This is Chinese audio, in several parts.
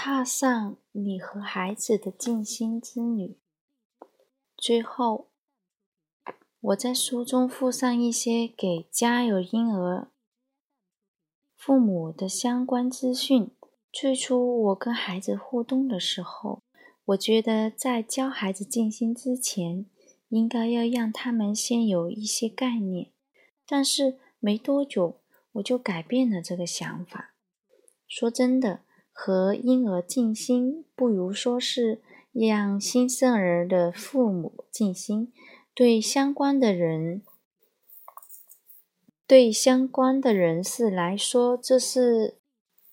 踏上你和孩子的静心之旅。最后，我在书中附上一些给家有婴儿父母的相关资讯。最初，我跟孩子互动的时候，我觉得在教孩子静心之前，应该要让他们先有一些概念。但是没多久，我就改变了这个想法。说真的。和婴儿静心，不如说是让新生儿的父母静心。对相关的人，对相关的人士来说，这是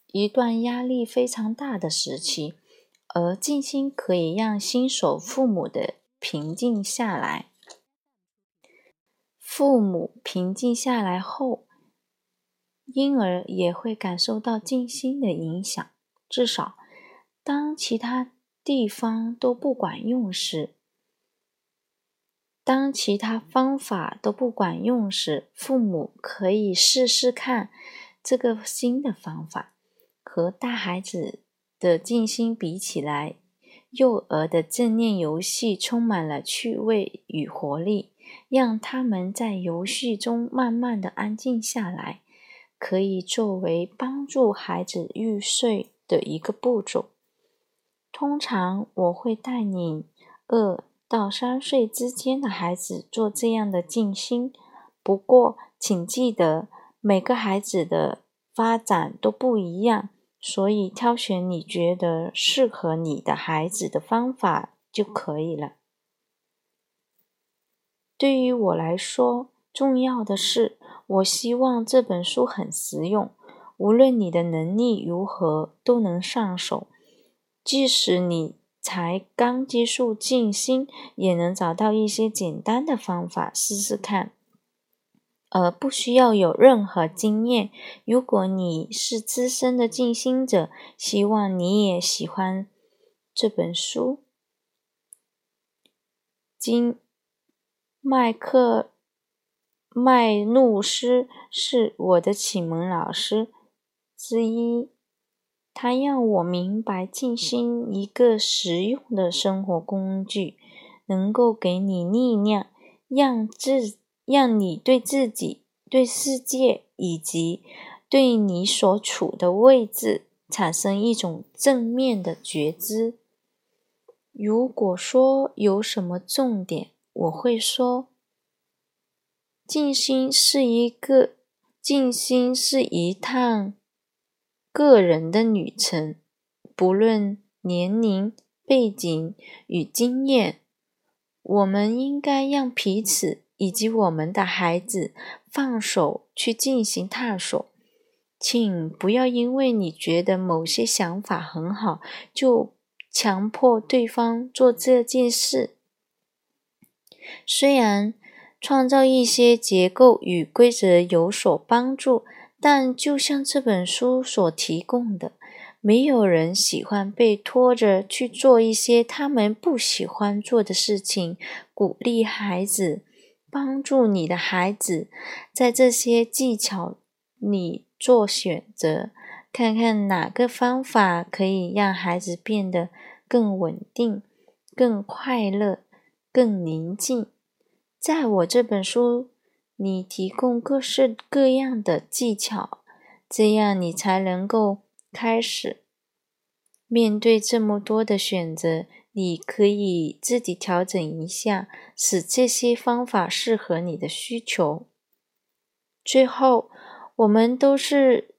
一段压力非常大的时期。而静心可以让新手父母的平静下来。父母平静下来后，婴儿也会感受到静心的影响。至少，当其他地方都不管用时，当其他方法都不管用时，父母可以试试看这个新的方法。和大孩子的静心比起来，幼儿的正念游戏充满了趣味与活力，让他们在游戏中慢慢的安静下来，可以作为帮助孩子入睡。的一个步骤，通常我会带你二到三岁之间的孩子做这样的静心。不过，请记得每个孩子的发展都不一样，所以挑选你觉得适合你的孩子的方法就可以了。对于我来说，重要的是，我希望这本书很实用。无论你的能力如何，都能上手。即使你才刚接触静心，也能找到一些简单的方法试试看，而不需要有任何经验。如果你是资深的静心者，希望你也喜欢这本书。金麦克麦努斯是我的启蒙老师。之一，他让我明白静心一个实用的生活工具，能够给你力量，让自让你对自己、对世界以及对你所处的位置产生一种正面的觉知。如果说有什么重点，我会说，静心是一个静心是一趟。个人的旅程，不论年龄、背景与经验，我们应该让彼此以及我们的孩子放手去进行探索。请不要因为你觉得某些想法很好，就强迫对方做这件事。虽然创造一些结构与规则有所帮助。但就像这本书所提供的，没有人喜欢被拖着去做一些他们不喜欢做的事情。鼓励孩子，帮助你的孩子在这些技巧里做选择，看看哪个方法可以让孩子变得更稳定、更快乐、更宁静。在我这本书。你提供各式各样的技巧，这样你才能够开始面对这么多的选择。你可以自己调整一下，使这些方法适合你的需求。最后，我们都是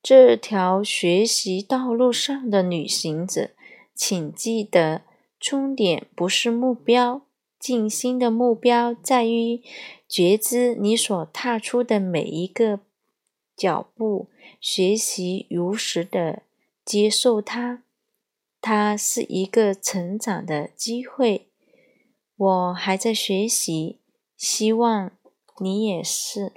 这条学习道路上的旅行者，请记得，终点不是目标。静心的目标在于觉知你所踏出的每一个脚步，学习如实的接受它。它是一个成长的机会。我还在学习，希望你也是。